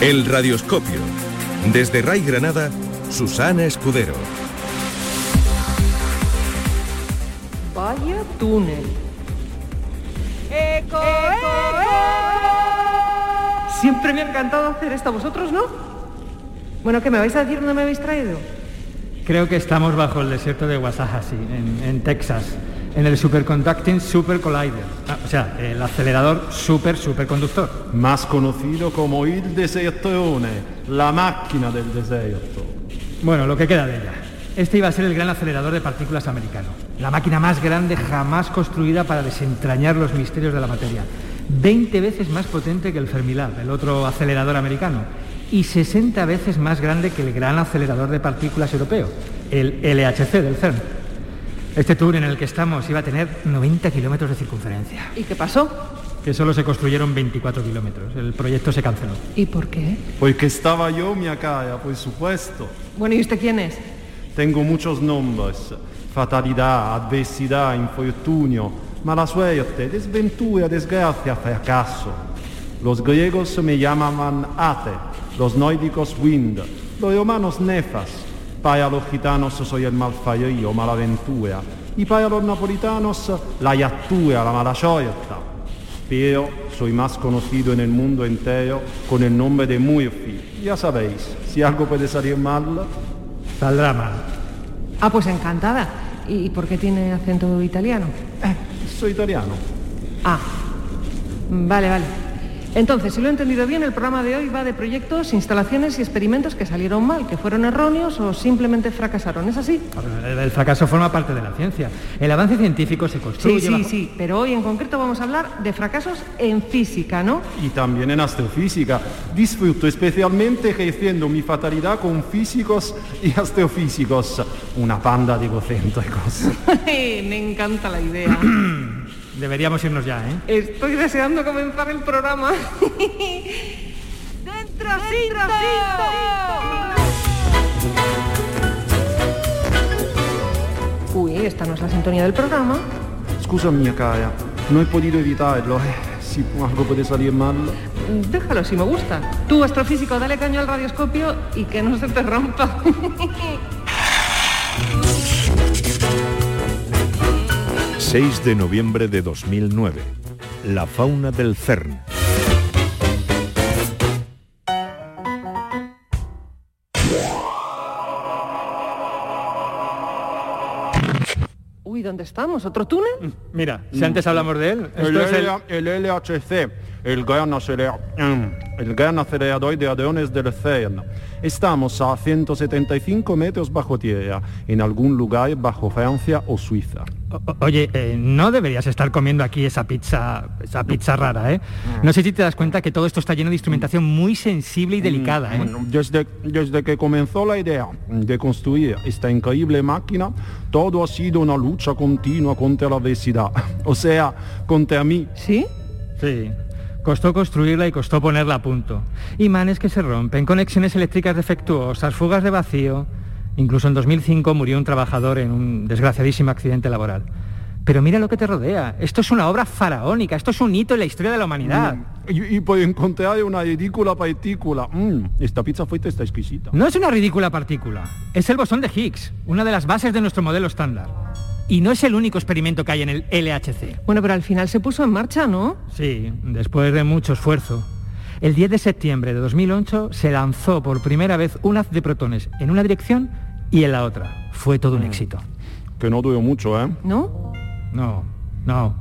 El radioscopio. Desde Ray Granada, Susana Escudero. Vaya túnel. ¡Eco, Siempre me ha encantado hacer esto. ¿Vosotros no? Bueno, ¿qué me vais a decir dónde me habéis traído? Creo que estamos bajo el desierto de Wasahasi, en, en Texas, en el Superconducting Super Collider. Ah, o sea, el acelerador super superconductor. Más conocido como il desertone, la máquina del desierto. Bueno, lo que queda de ella. Este iba a ser el gran acelerador de partículas americano. La máquina más grande jamás construida para desentrañar los misterios de la materia. 20 veces más potente que el Fermilab, el otro acelerador americano, y 60 veces más grande que el gran acelerador de partículas europeo, el LHC del CERN. Este tour en el que estamos iba a tener 90 kilómetros de circunferencia, ¿Y qué pasó? que solo se construyeron 24 kilómetros. El proyecto se canceló. ¿Y por qué? Porque estaba yo, mi cara, por supuesto. Bueno, ¿y usted quién es? Tengo muchos nombres. Fatalidad, adversidad, infortunio, mala suerte, desventura, desgracia, fracaso. Los griegos me llamaban Ate, los nórdicos Wind, los romanos Nefas. Para los gitanos soy el malfarío, malaventura. Y para los napolitanos, la yatura, la mala suerte. Pero soy más conocido en el mundo entero con el nombre de Murphy. Ya sabéis, si algo puede salir mal, Saldrá mal. Ah, pues encantada. ¿Y por qué tiene acento italiano? eh, soy italiano. Ah, vale, vale. Entonces, si lo he entendido bien, el programa de hoy va de proyectos, instalaciones y experimentos que salieron mal, que fueron erróneos o simplemente fracasaron. ¿Es así? El, fracaso forma parte de la ciencia. El avance científico se construye Sí, sí, bajo- sí. Pero hoy en concreto vamos a hablar de fracasos en física, ¿no? Y también en astrofísica. Disfruto especialmente ejerciendo mi fatalidad con físicos y astrofísicos. Una panda de egocéntricos. Me encanta la idea. Deberíamos irnos ya, ¿eh? Estoy deseando comenzar el programa. ¡Dentro, cinto! Uy, esta no es la sintonía del programa. Scusa mia cara, no he podido evitarlo. Eh, si algo puede salir mal. Déjalo si me gusta. Tú, astrofísico, dale caño al radioscopio y que no se te rompa. 6 de noviembre de 2009. La fauna del CERN. Uy, ¿dónde estamos? ¿Otro túnel? Mira, si antes hablamos de él, El, esto es el... El LHC, el gran, acelera- mm, el gran acelerador de hadrones del CERN. Estamos a 175 metros bajo tierra, en algún lugar bajo Francia o Suiza. O- Oye, eh, no deberías estar comiendo aquí esa pizza, esa pizza rara, ¿eh? No sé si te das cuenta que todo esto está lleno de instrumentación muy sensible y delicada, ¿eh? Bueno, desde, desde que comenzó la idea de construir esta increíble máquina, todo ha sido una lucha continua contra la adversidad. O sea, contra mí. ¿Sí? Sí. Costó construirla y costó ponerla a punto. Imanes que se rompen, conexiones eléctricas defectuosas, fugas de vacío. Incluso en 2005 murió un trabajador en un desgraciadísimo accidente laboral. Pero mira lo que te rodea. Esto es una obra faraónica. Esto es un hito en la historia de la humanidad. Y, y por encontrar una ridícula partícula. Mm, esta pizza frita está exquisita. No es una ridícula partícula. Es el bosón de Higgs, una de las bases de nuestro modelo estándar. Y no es el único experimento que hay en el LHC. Bueno, pero al final se puso en marcha, ¿no? Sí, después de mucho esfuerzo. El 10 de septiembre de 2008 se lanzó por primera vez un haz de protones en una dirección y en la otra. Fue todo un éxito. Que no duró mucho, ¿eh? ¿No? No, no.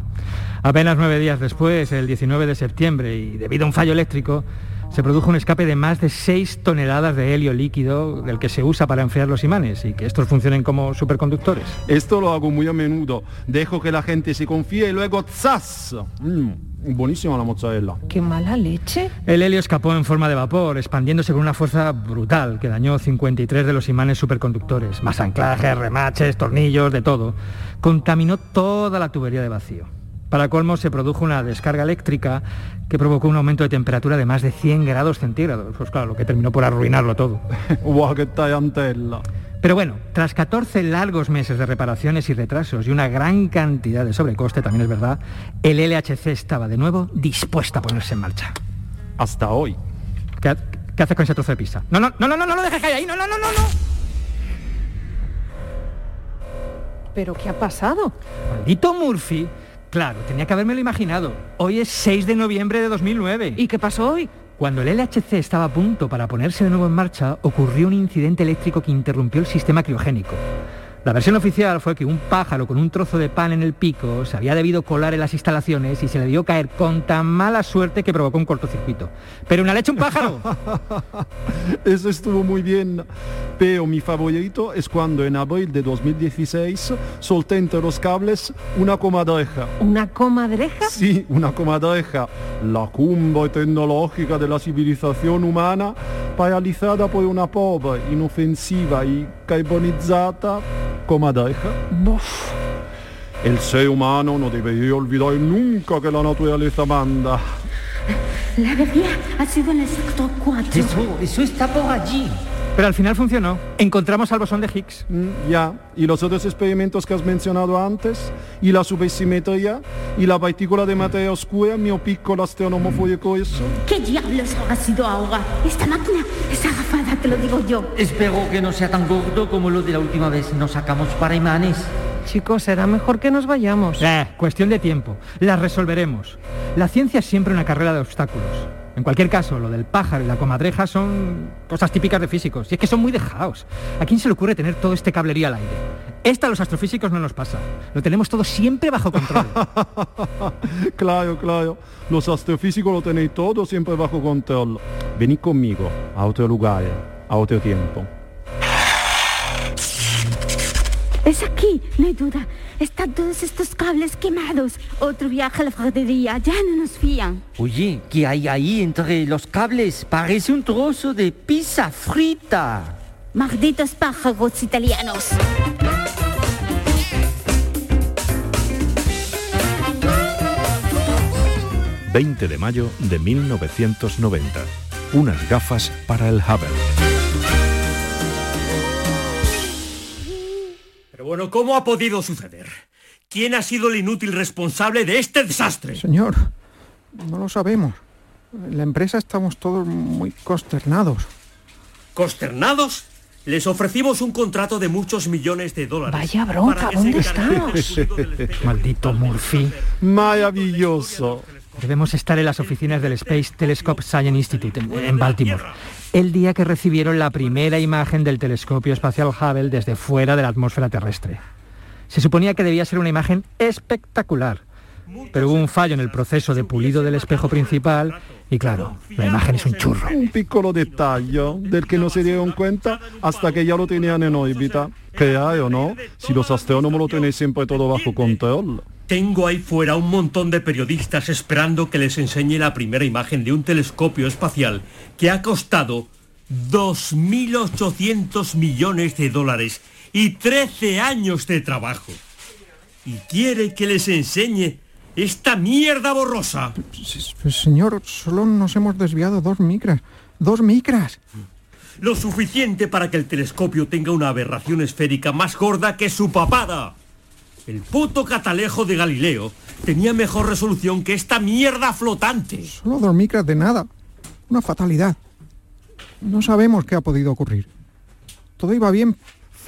Apenas nueve días después, el 19 de septiembre, y debido a un fallo eléctrico, se produjo un escape de más de 6 toneladas de helio líquido del que se usa para enfriar los imanes y que estos funcionen como superconductores. Esto lo hago muy a menudo. Dejo que la gente se confíe y luego ¡zas! Mm, buenísima la mozzarella. ¡Qué mala leche! El helio escapó en forma de vapor, expandiéndose con una fuerza brutal que dañó 53 de los imanes superconductores, más anclajes, remaches, tornillos, de todo. Contaminó toda la tubería de vacío. Para colmo se produjo una descarga eléctrica que provocó un aumento de temperatura de más de 100 grados centígrados. Pues claro, lo que terminó por arruinarlo todo. ¡Guau, qué tallantella! Pero bueno, tras 14 largos meses de reparaciones y retrasos y una gran cantidad de sobrecoste, también es verdad, el LHC estaba de nuevo dispuesto a ponerse en marcha. Hasta hoy. ¿Qué, ha- qué haces con ese trozo de pizza? No, no, no, no, no, no lo dejes caer ahí, no, no, no, no, no. ¿Pero qué ha pasado? Maldito Murphy. Claro, tenía que habérmelo imaginado. Hoy es 6 de noviembre de 2009. ¿Y qué pasó hoy? Cuando el LHC estaba a punto para ponerse de nuevo en marcha, ocurrió un incidente eléctrico que interrumpió el sistema criogénico. La versión oficial fue que un pájaro con un trozo de pan en el pico se había debido colar en las instalaciones y se le dio caer con tan mala suerte que provocó un cortocircuito. ¡Pero una leche un pájaro! Eso estuvo muy bien. Pero mi favorito es cuando en abril de 2016 solté entre los cables una comadreja. ¿Una comadreja? Sí, una comadreja. La cumbre tecnológica de la civilización humana paralizada por una pobre, inofensiva y comadreja. Buf. El ser humano no debería olvidar nunca que la naturaleza manda. La avería ha sido en el sector 4. Eso, eso está por allí. Pero al final funcionó. Encontramos al bosón de Higgs. Mm, Ya, y los otros experimentos que has mencionado antes, y la supersimetría, y la partícula de materia oscura, mio piccolo astrónomo furioso. ¿Qué diablos habrá sido ahora? Esta máquina es agafada, te lo digo yo. Espero que no sea tan gordo como lo de la última vez nos sacamos para imanes. Chicos, será mejor que nos vayamos. Eh, cuestión de tiempo. Las resolveremos. La ciencia es siempre una carrera de obstáculos. En cualquier caso, lo del pájaro y la comadreja son cosas típicas de físicos. Y es que son muy dejados. ¿A quién se le ocurre tener todo este cablería al aire? Esta a los astrofísicos no nos pasa. Lo tenemos todo siempre bajo control. claro, claro. Los astrofísicos lo tenéis todo siempre bajo control. Venid conmigo, a otro lugar, a otro tiempo. Es aquí, no hay duda. Están todos estos cables quemados. Otro viaje a la ya no nos fían. Oye, ¿qué hay ahí entre los cables? Parece un trozo de pizza frita. Malditos pájaros italianos. ...20 de mayo de 1990. Unas gafas para el Hubble. Pero bueno, ¿cómo ha podido suceder? ¿Quién ha sido el inútil responsable de este desastre? Señor, no lo sabemos. En la empresa estamos todos muy consternados. ¿Consternados? Les ofrecimos un contrato de muchos millones de dólares. Vaya bronca, ¿dónde estamos? Maldito. Murphy. Maravilloso. Debemos estar en las oficinas del Space Telescope Science Institute en, en Baltimore. El día que recibieron la primera imagen del telescopio espacial Hubble desde fuera de la atmósfera terrestre. Se suponía que debía ser una imagen espectacular, pero hubo un fallo en el proceso de pulido del espejo principal y claro, la imagen es un churro. Un piccolo detalle del que no se dieron cuenta hasta que ya lo tenían en órbita. Claro, ¿no? Si los astrónomos lo tenéis siempre todo bajo control. Tengo ahí fuera un montón de periodistas esperando que les enseñe la primera imagen de un telescopio espacial que ha costado 2.800 millones de dólares y 13 años de trabajo. Y quiere que les enseñe esta mierda borrosa. Pues, señor, solo nos hemos desviado dos micras. ¡Dos micras! Lo suficiente para que el telescopio tenga una aberración esférica más gorda que su papada. El puto catalejo de Galileo tenía mejor resolución que esta mierda flotante. Solo dos micras de nada. Una fatalidad. No sabemos qué ha podido ocurrir. Todo iba bien.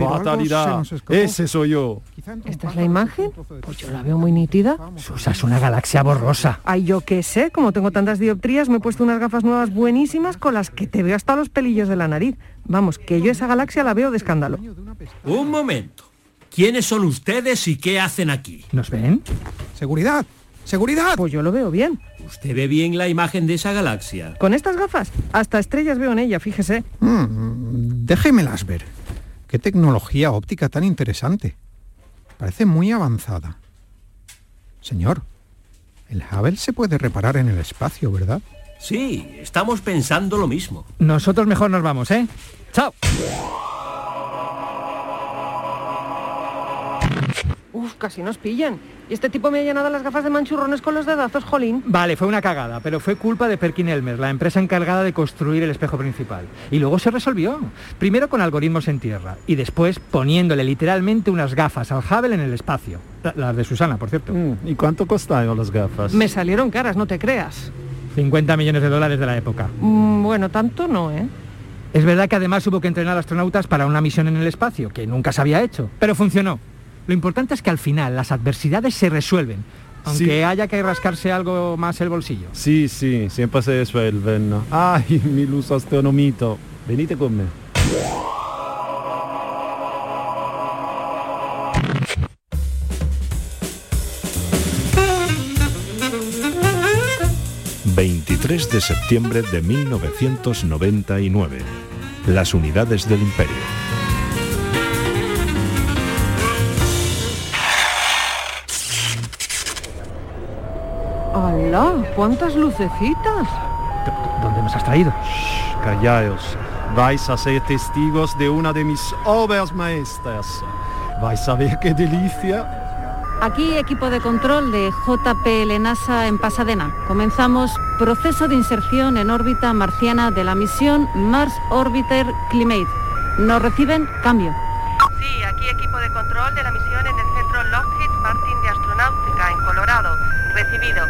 Fatalidad. Ese soy yo. ¿Esta es la imagen? Pues yo la veo muy nítida. Susa, es una galaxia borrosa. Ay, yo qué sé, como tengo tantas dioptrías, me he puesto unas gafas nuevas buenísimas con las que te veo hasta los pelillos de la nariz. Vamos, que yo esa galaxia la veo de escándalo. Un momento. ¿Quiénes son ustedes y qué hacen aquí? ¿Nos ven? Seguridad. ¡Seguridad! Pues yo lo veo bien. ¿Usted ve bien la imagen de esa galaxia? Con estas gafas, hasta estrellas veo en ella, fíjese. Mm, déjemelas ver. Qué tecnología óptica tan interesante. Parece muy avanzada. Señor, el Hubble se puede reparar en el espacio, ¿verdad? Sí, estamos pensando lo mismo. Nosotros mejor nos vamos, ¿eh? ¡Chao! Uf, casi nos pillan. Y este tipo me ha llenado las gafas de manchurrones con los dedazos, jolín. Vale, fue una cagada, pero fue culpa de Perkin Elmer, la empresa encargada de construir el espejo principal. Y luego se resolvió. Primero con algoritmos en tierra y después poniéndole literalmente unas gafas al Hubble en el espacio. La- Las de Susana, por cierto. Mm, ¿Y cuánto costaron las gafas? Me salieron caras, no te creas. 50 millones de dólares de la época. Mm, bueno, tanto no, ¿eh? Es verdad que además hubo que entrenar astronautas para una misión en el espacio, que nunca se había hecho, pero funcionó. Lo importante es que al final las adversidades se resuelven, aunque Sí. haya que rascarse algo más el bolsillo. Sí, sí, siempre se resuelven. Ay, mi luz astronomito. Venite con me. ...23 de septiembre de 1999... ...las unidades del imperio... ¡Hala! ¡Cuántas lucecitas! ¿Dónde nos has traído? Callaos. Vais a ser testigos de una de mis obras maestras. Vais a ver qué delicia. Aquí equipo de control de JPL NASA en Pasadena. Comenzamos proceso de inserción en órbita marciana de la misión Mars Orbiter Climate. Nos reciben cambio. Sí, aquí equipo de control de la misión en el centro Lockheed Martin de Astronáutica, en Colorado. Recibido.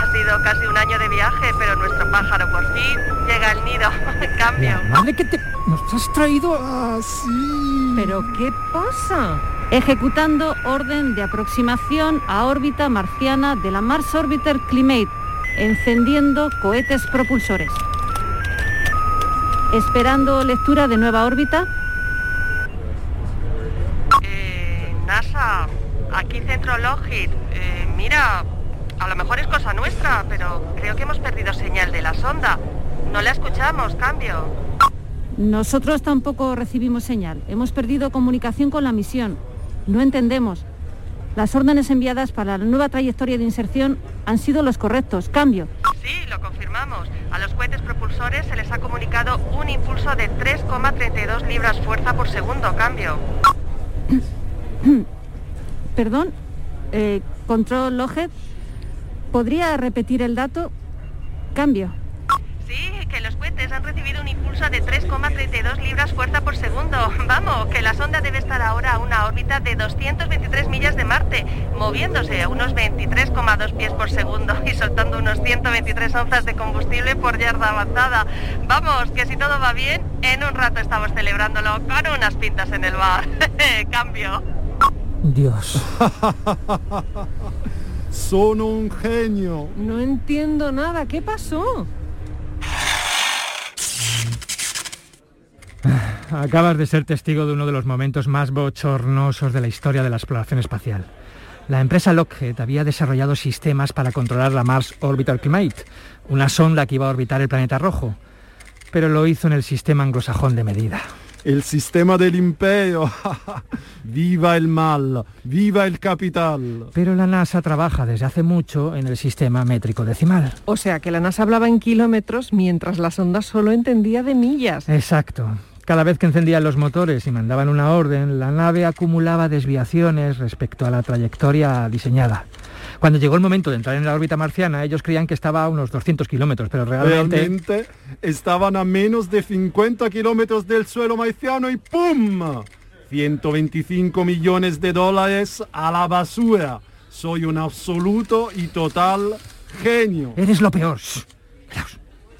Ha sido casi un año de viaje, pero nuestro pájaro por fin llega al nido. Cambio. La madre que te... Nos has traído... Ah, sí. ¿Pero qué pasa? Ejecutando orden de aproximación a órbita marciana de la Mars Orbiter Climate. Encendiendo cohetes propulsores. Esperando lectura de nueva órbita. Eh, NASA, aquí centro Lockheed. Eh, mira, a lo mejor es cosa nuestra, pero creo que hemos perdido señal de la sonda. No la escuchamos, cambio. Nosotros tampoco recibimos señal. Hemos perdido comunicación con la misión. No entendemos. Las órdenes enviadas para la nueva trayectoria de inserción han sido los correctos. Cambio. Sí, lo confirmamos. A los cohetes propulsores se les ha comunicado un impulso de 3,32 libras fuerza por segundo, cambio. Perdón. Eh, control Lockheed. ¿Podría repetir el dato? Cambio. Sí, que los cohetes han recibido un impulso de 3,32 libras fuerza por segundo. Vamos, que la sonda debe estar ahora a una órbita de 223 millas de Marte, moviéndose a unos 23,2 pies por segundo y soltando unos 123 onzas de combustible por yarda avanzada. Vamos, que si todo va bien, en un rato estamos celebrándolo con unas pintas en el bar. Cambio. Dios. Son un genio. No entiendo nada. ¿Qué pasó? Acabas de ser testigo de uno de los momentos más bochornosos de la historia de la exploración espacial. La empresa Lockheed había desarrollado sistemas para controlar la Mars Orbital Climate, una sonda que iba a orbitar el planeta rojo, pero lo hizo en el sistema anglosajón de medida. El sistema del imperio. viva el mal, viva el capital. Pero la NASA trabaja desde hace mucho en el sistema métrico decimal. O sea, que la NASA hablaba en kilómetros mientras la sonda solo entendía de millas. Exacto. Cada vez que encendían los motores y mandaban una orden, la nave acumulaba desviaciones respecto a la trayectoria diseñada. Cuando llegó el momento de entrar en la órbita marciana, ellos creían que estaba a unos 200 kilómetros, pero realmente... Realmente estaban a menos de 50 kilómetros del suelo marciano y ¡pum! 125 millones de dólares a la basura. Soy un absoluto y total genio. Eres lo peor.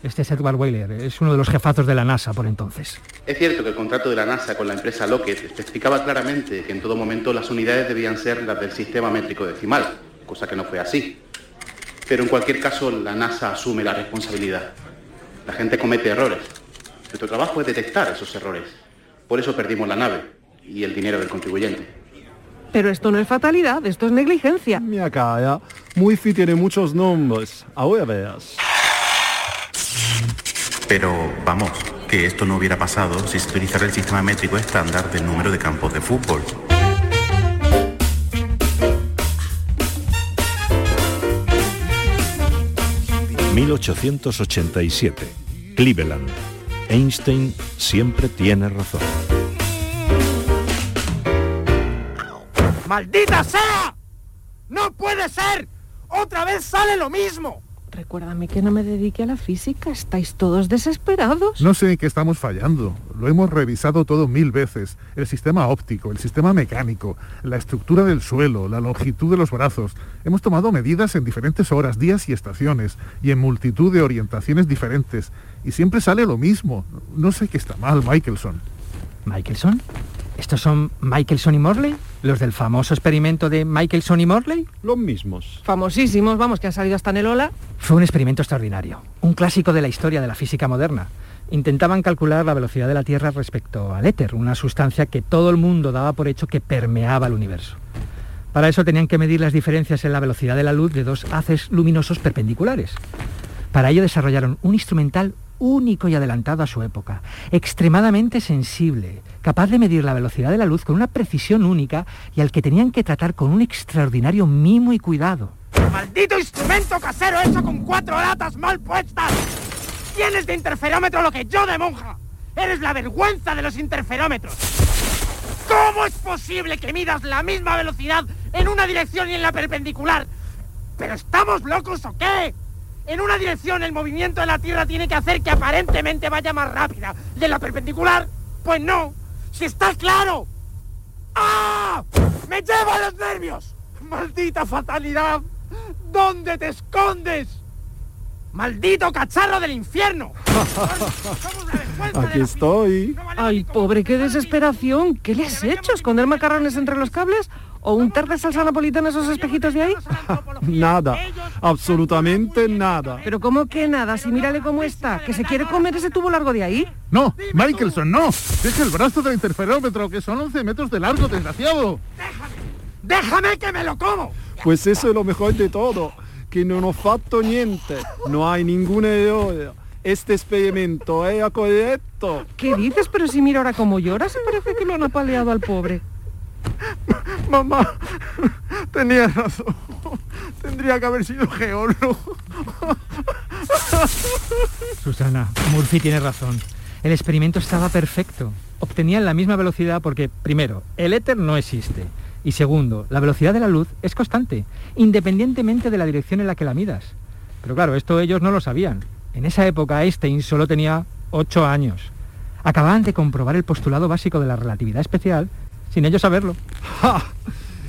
Este es Edward Weyler, es uno de los jefazos de la NASA por entonces. Es cierto que el contrato de la NASA con la empresa Lockheed especificaba claramente que en todo momento las unidades debían ser las del sistema métrico decimal, cosa que no fue así. Pero en cualquier caso, la NASA asume la responsabilidad. La gente comete errores. Nuestro trabajo es detectar esos errores. Por eso perdimos la nave y el dinero del contribuyente. Pero esto no es fatalidad, esto es negligencia. Mira calla, Wi-Fi tiene muchos nombres. Ahora veas. Pero vamos, que esto no hubiera pasado si se utilizara el sistema métrico estándar del número de campos de fútbol. ...1887... Cleveland. Einstein siempre tiene razón. ¡Maldita sea! ¡No puede ser! ¡Otra vez sale lo mismo! Recuérdame que no me dedique a la física. ¿Estáis todos desesperados? No sé en qué estamos fallando. Lo hemos revisado todo mil veces. El sistema óptico, el sistema mecánico, la estructura del suelo, la longitud de los brazos. Hemos tomado medidas en diferentes horas, días y estaciones, y en multitud de orientaciones diferentes. Y siempre sale lo mismo. No sé qué está mal, Michelson. ¿Michelson? ¿Estos son Michelson y Morley? ¿Los del famoso experimento de Michelson y Morley? Los mismos. Famosísimos, vamos, que han salido hasta en el Ola. Fue un experimento extraordinario, un clásico de la historia de la física moderna. Intentaban calcular la velocidad de la Tierra respecto al éter, una sustancia que todo el mundo daba por hecho que permeaba el universo. Para eso tenían que medir las diferencias en la velocidad de la luz de dos haces luminosos perpendiculares. Para ello desarrollaron un instrumental único y adelantado a su época, extremadamente sensible, capaz de medir la velocidad de la luz con una precisión única y al que tenían que tratar con un extraordinario mimo y cuidado. ¡Maldito instrumento casero hecho con cuatro latas mal puestas! Tienes de interferómetro lo que yo de monja. Eres la vergüenza de los interferómetros. ¿Cómo es posible que midas la misma velocidad en una dirección y en la perpendicular? ¿Pero estamos locos o qué? En una dirección el movimiento de la Tierra tiene que hacer que aparentemente vaya más rápida. ¿Y en la perpendicular? Pues no. ¡Si está claro! ¡Ah! ¡Me lleva los nervios! ¡Maldita fatalidad! ¿Dónde te escondes? ¡Maldito cacharro del infierno! Aquí estoy. Ay, pobre, qué desesperación. ¿Qué le has hecho? ¿Esconder macarrones entre los cables? ¿O untar de salsa napolitana esos espejitos de ahí? nada, absolutamente nada. Pero ¿cómo que nada? Si mírale cómo está, que se quiere comer ese tubo largo de ahí. No, Michelson, no. Deja el brazo del interferómetro, que son 11 metros de largo, desgraciado. Déjame, déjame que me lo como. Pues eso es lo mejor de todo, que no nos fatto niente, no hay ninguna idea. Este experimento es correcto. ¿Qué dices? Pero si mira ahora cómo llora, se parece que lo han apaleado al pobre. Mamá, tenía razón. Tendría que haber sido geólogo. Susana, Murphy tiene razón. El experimento estaba perfecto. Obtenían la misma velocidad porque, primero, el éter no existe. Y segundo, la velocidad de la luz es constante, independientemente de la dirección en la que la midas. Pero claro, esto ellos no lo sabían. En esa época Einstein solo tenía 8 años. Acababan de comprobar el postulado básico de la relatividad especial sin ellos saberlo.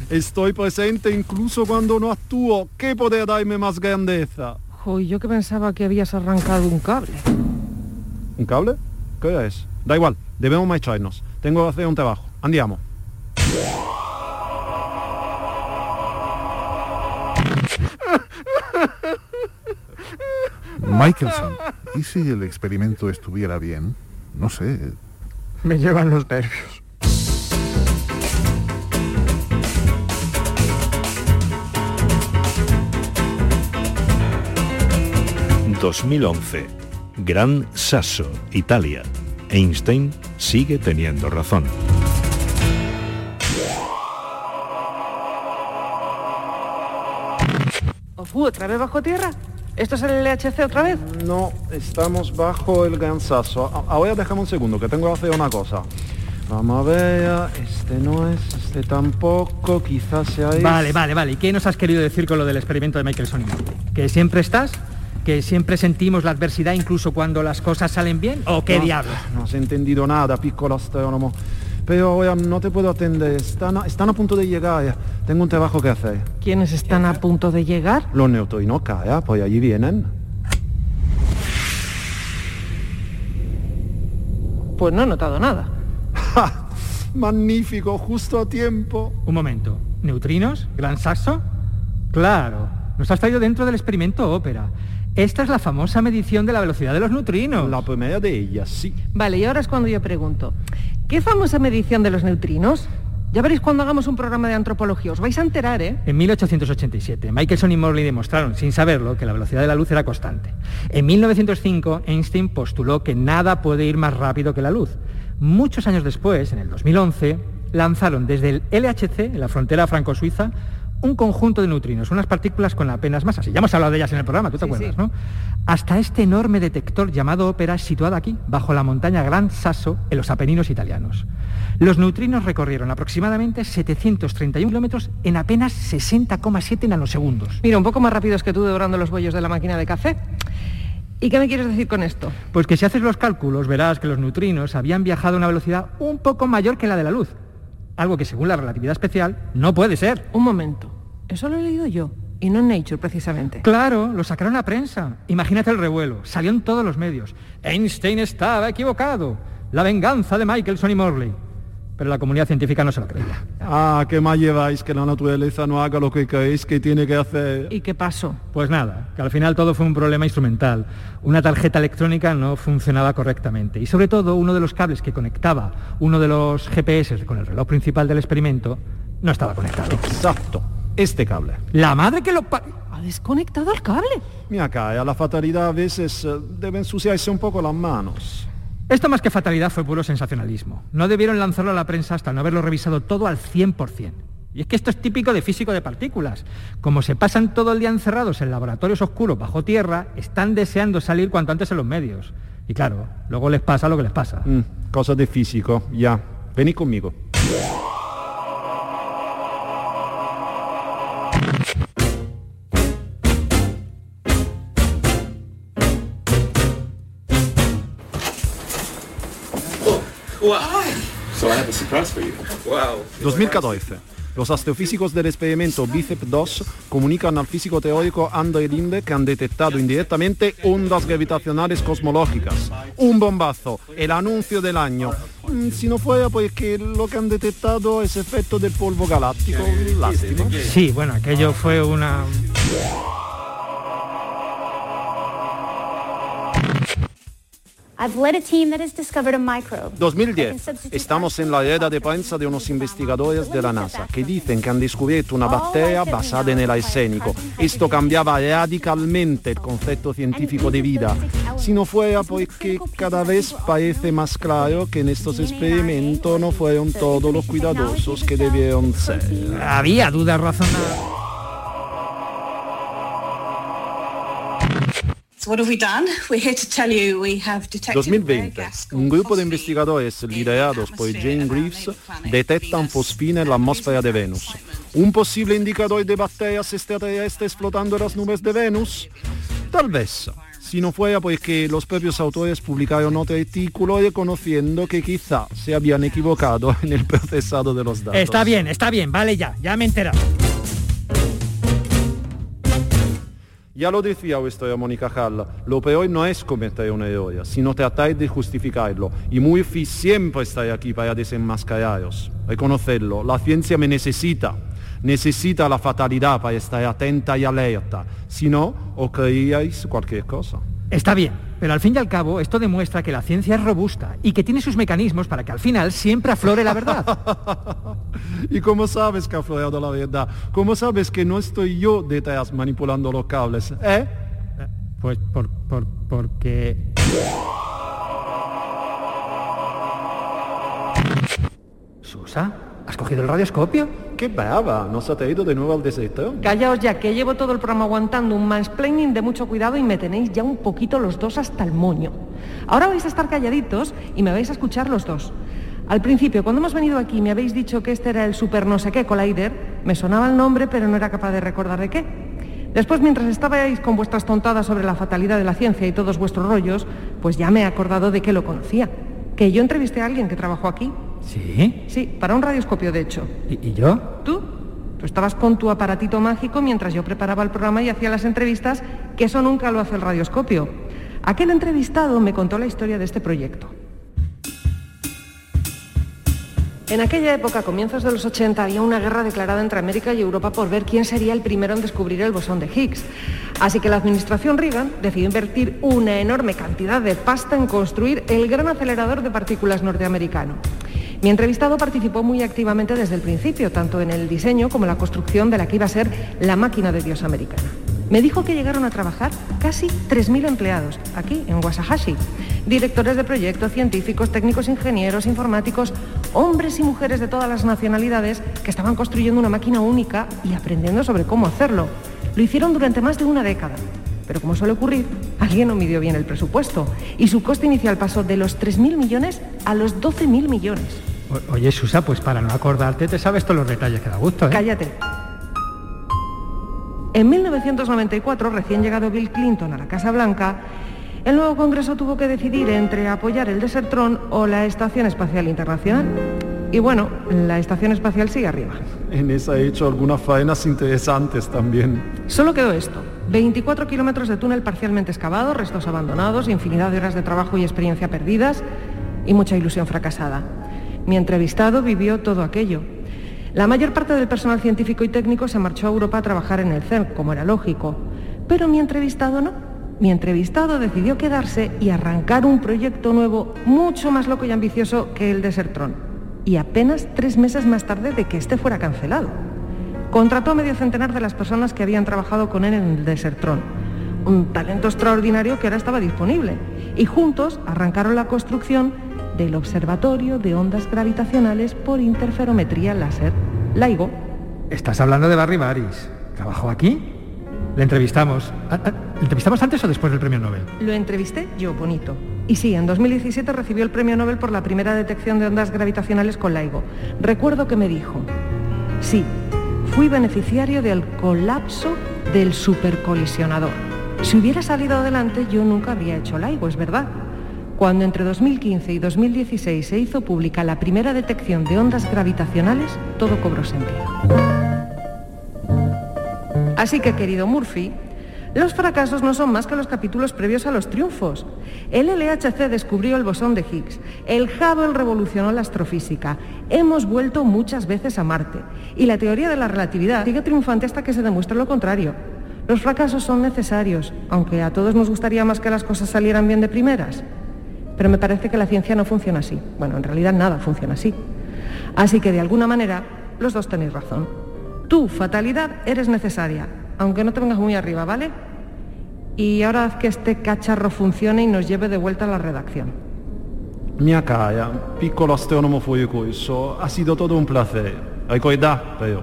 Estoy presente incluso cuando no actúo. ¿Qué poder darme más grandeza? Joy, yo que pensaba que habías arrancado un cable. ¿Un cable? ¿Qué es? Da igual, debemos marcharnos. Tengo que hacer un trabajo. Andiamo. Michelson, ¿y si el experimento estuviera bien? No sé. Me llevan los nervios. 2011. Gran Sasso, Italia. Einstein sigue teniendo razón. Ofu, ¿otra vez bajo tierra? ¿Esto es el LHC otra vez? No, estamos bajo el Gran Sasso. Ahora déjame un segundo, que tengo que hacer una cosa. Vamos a ver, este no es, este tampoco, quizás sea. Vale, vale, vale. ¿Y qué nos has querido decir con lo del experimento de Michelson y? ¿Que siempre estás? ¿Que siempre sentimos la adversidad incluso cuando las cosas salen bien? ¿O qué No, diablos? No has entendido nada, piccolo astrónomo. Pero ahora no te puedo atender, están a, están a punto de llegar. Tengo un trabajo que hacer. ¿Quiénes están a punto de llegar? Los neutrinos, calla, pues allí vienen. Pues no he notado nada. Magnífico, justo a tiempo. Un momento. ¿Neutrinos? ¿Gran saxo? Claro. Nos has traído dentro del experimento ópera. Esta es la famosa medición de la velocidad de los neutrinos. La primera de ellas, sí. Vale, y ahora es cuando yo pregunto, ¿qué famosa medición de los neutrinos? Ya veréis cuando hagamos un programa de antropología. Os vais a enterar, ¿eh? En 1887, Michelson y Morley demostraron, sin saberlo, que la velocidad de la luz era constante. En 1905, Einstein postuló que nada puede ir más rápido que la luz. Muchos años después, en el 2011, lanzaron desde el LHC, en la frontera franco-suiza, un conjunto de neutrinos, unas partículas con apenas masa. Ya hemos hablado de ellas en el programa, tú te acuerdas, ¿no? Hasta este enorme detector llamado ópera situado aquí, bajo la montaña Gran Sasso, en los Apeninos italianos. Los neutrinos recorrieron aproximadamente 731 kilómetros en apenas 60,7 nanosegundos. Mira, un poco más rápidos que tú devorando los bollos de la máquina de café. ¿Y qué me quieres decir con esto? Pues que si haces los cálculos verás que los neutrinos habían viajado a una velocidad un poco mayor que la de la luz. Algo que según la relatividad especial no puede ser. Un momento. Eso lo he leído yo. Y no en Nature, precisamente. Claro, lo sacaron a prensa. Imagínate el revuelo. Salió en todos los medios. Einstein estaba equivocado. La venganza de Michelson y Morley pero la comunidad científica no se lo creía. Ah, ¿qué más lleváis que la naturaleza no haga lo que creéis que tiene que hacer? ¿Y qué pasó? Pues nada, que al final todo fue un problema instrumental. Una tarjeta electrónica no funcionaba correctamente y sobre todo uno de los cables que conectaba uno de los GPS con el reloj principal del experimento no estaba conectado. Exacto, este cable. La madre que lo... ¿Ha desconectado el cable? Mira acá, a la fatalidad a veces eh, debe ensuciarse un poco las manos. Esto más que fatalidad fue puro sensacionalismo. No debieron lanzarlo a la prensa hasta no haberlo revisado todo al 100%. Y es que esto es típico de físico de partículas. Como se pasan todo el día encerrados en laboratorios oscuros bajo tierra, están deseando salir cuanto antes en los medios. Y claro, luego les pasa lo que les pasa. Mm, cosas de físico, ya. Vení conmigo. 2014. Los astrofísicos del experimento BICEP 2 comunican al físico teórico André Linde que han detectado indirectamente ondas gravitacionales cosmológicas. Un bombazo, el anuncio del año. Mm, si no fuera porque lo que han detectado es efecto del polvo galáctico, lástima. Sí, bueno, aquello fue una... 2010. Estamos en la era de prensa de unos investigadores de la NASA que dicen que han descubierto una bacteria basada en el arsénico. Esto cambiaba radicalmente el concepto científico de vida. Si no fuera porque cada vez parece más claro que en estos experimentos no fueron todos los cuidadosos que debieron ser. Había dudas razonables. 2020. Un grupo de investigadores liderados por Jane Greaves detectan fosfina en la atmósfera de Venus. ¿Un posible indicador de bacterias extraterrestres flotando en las nubes de Venus? Tal vez. Si no fuera porque los propios autores publicaron otro artículo reconociendo que quizá se habían equivocado en el procesado de los datos. Está bien, está bien, vale ya, ya me he enterado. Ya lo decía vuestra Mónica Hall, lo peor no es cometer un error, sino tratar de justificarlo. Y Murphy siempre está aquí para desenmascararos. Reconocerlo, la ciencia me necesita. Necesita la fatalidad para estar atenta y alerta. Si no, os creíais cualquier cosa. Está bien, pero al fin y al cabo esto demuestra que la ciencia es robusta y que tiene sus mecanismos para que al final siempre aflore la verdad. ¿Y cómo sabes que ha aflorado la verdad? ¿Cómo sabes que no estoy yo detrás manipulando los cables? ¿Eh? Pues por, por, porque... Susa, ¿has cogido el radioscopio? ¡Qué brava! ¿No se ha traído de nuevo al desierto? Callaos ya, que llevo todo el programa aguantando un mansplaining de mucho cuidado y me tenéis ya un poquito los dos hasta el moño. Ahora vais a estar calladitos y me vais a escuchar los dos. Al principio, cuando hemos venido aquí, me habéis dicho que este era el super no sé qué Collider. Me sonaba el nombre, pero no era capaz de recordar de qué. Después, mientras estabais con vuestras tontadas sobre la fatalidad de la ciencia y todos vuestros rollos, pues ya me he acordado de que lo conocía. Que yo entrevisté a alguien que trabajó aquí. ¿Sí? Sí, para un radioscopio, de hecho. ¿Y, yo? ¿Tú? Tú estabas con tu aparatito mágico mientras yo preparaba el programa y hacía las entrevistas, que eso nunca lo hace el radioscopio. Aquel entrevistado me contó la historia de este proyecto. En aquella época, a comienzos de los 80, había una guerra declarada entre América y Europa por ver quién sería el primero en descubrir el bosón de Higgs. Así que la administración Reagan decidió invertir una enorme cantidad de pasta en construir el gran acelerador de partículas norteamericano. Mi entrevistado participó muy activamente desde el principio, tanto en el diseño como la construcción de la que iba a ser la máquina de Dios americana. Me dijo que llegaron a trabajar casi 3.000 empleados aquí, en Wasahashi. Directores de proyectos, científicos, técnicos, ingenieros, informáticos, hombres y mujeres de todas las nacionalidades que estaban construyendo una máquina única y aprendiendo sobre cómo hacerlo. Lo hicieron durante más de una década. Pero como suele ocurrir, alguien no midió bien el presupuesto y su coste inicial pasó de los 3.000 millones a los 12.000 millones. Oye, Susa, pues para no acordarte, te sabes todos los detalles que da gusto, ¿eh? Cállate. En 1994, recién llegado Bill Clinton a la Casa Blanca, el nuevo Congreso tuvo que decidir entre apoyar el Desertron o la Estación Espacial Internacional. Y bueno, la Estación Espacial sigue arriba. En esa he hecho algunas faenas interesantes también. Solo quedó esto. 24 kilómetros de túnel parcialmente excavado, restos abandonados, infinidad de horas de trabajo y experiencia perdidas y mucha ilusión fracasada. Mi entrevistado vivió todo aquello. La mayor parte del personal científico y técnico se marchó a Europa a trabajar en el CERN, como era lógico. Pero mi entrevistado no. Mi entrevistado decidió quedarse y arrancar un proyecto nuevo mucho más loco y ambicioso que el Desertron. Y apenas tres meses más tarde de que este fuera cancelado. Contrató a medio centenar de las personas que habían trabajado con él en el Desertron. Un talento extraordinario que ahora estaba disponible. Y juntos arrancaron la construcción del Observatorio de Ondas Gravitacionales por Interferometría Láser, LIGO. Estás hablando de Barry Baris. ¿Trabajó aquí? Le entrevistamos. Ah, ah, ¿Le entrevistamos antes o después del premio Nobel? Lo entrevisté yo, bonito. Y sí, en 2017 recibió el premio Nobel por la primera detección de ondas gravitacionales con LIGO. Recuerdo que me dijo, sí, fui beneficiario del colapso del supercolisionador. Si hubiera salido adelante, yo nunca habría hecho LIGO, es verdad. Cuando entre 2015 y 2016 se hizo pública la primera detección de ondas gravitacionales, todo cobró sentido. Así que, querido Murphy, los fracasos no son más que los capítulos previos a los triunfos. El LHC descubrió el bosón de Higgs, el Hubble revolucionó la astrofísica, hemos vuelto muchas veces a Marte y la teoría de la relatividad sigue triunfante hasta que se demuestre lo contrario. Los fracasos son necesarios, aunque a todos nos gustaría más que las cosas salieran bien de primeras. Pero me parece que la ciencia no funciona así. Bueno, en realidad nada funciona así. Así que de alguna manera los dos tenéis razón. Tu fatalidad eres necesaria, aunque no te vengas muy arriba, ¿vale? Y ahora haz que este cacharro funcione y nos lleve de vuelta a la redacción. Mia cara, piccolo astronomo fuori corso, ha sido todo un placer. Ricordate però,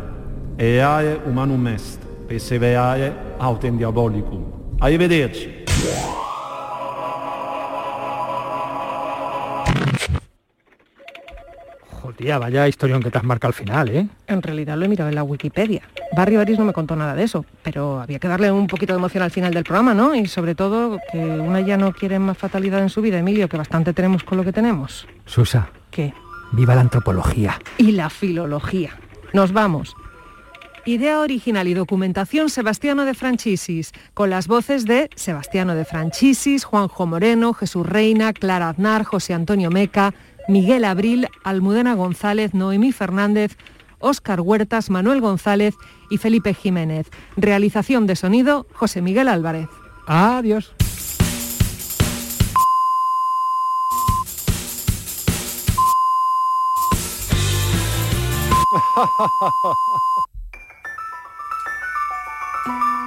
errare humanum est, perseverare autem diabolicum. Arrivederci. Tía, vaya historión que te has marcado al final, ¿eh? En realidad lo he mirado en la Wikipedia. Barrio Aris no me contó nada de eso, pero había que darle un poquito de emoción al final del programa, ¿no? Y sobre todo que una ya no quiere más fatalidad en su vida, Emilio, que bastante tenemos con lo que tenemos. Susa. ¿Qué? Viva la antropología. Y la filología. Nos vamos. Idea original y documentación Sebastiano de Franchisis, con las voces de Sebastiano de Franchisis, Juanjo Moreno, Jesús Reina, Clara Aznar, José Antonio Meca, Miguel Abril, Almudena González, Noemí Fernández, Óscar Huertas, Manuel González y Felipe Jiménez. Realización de sonido, José Miguel Álvarez. Adiós.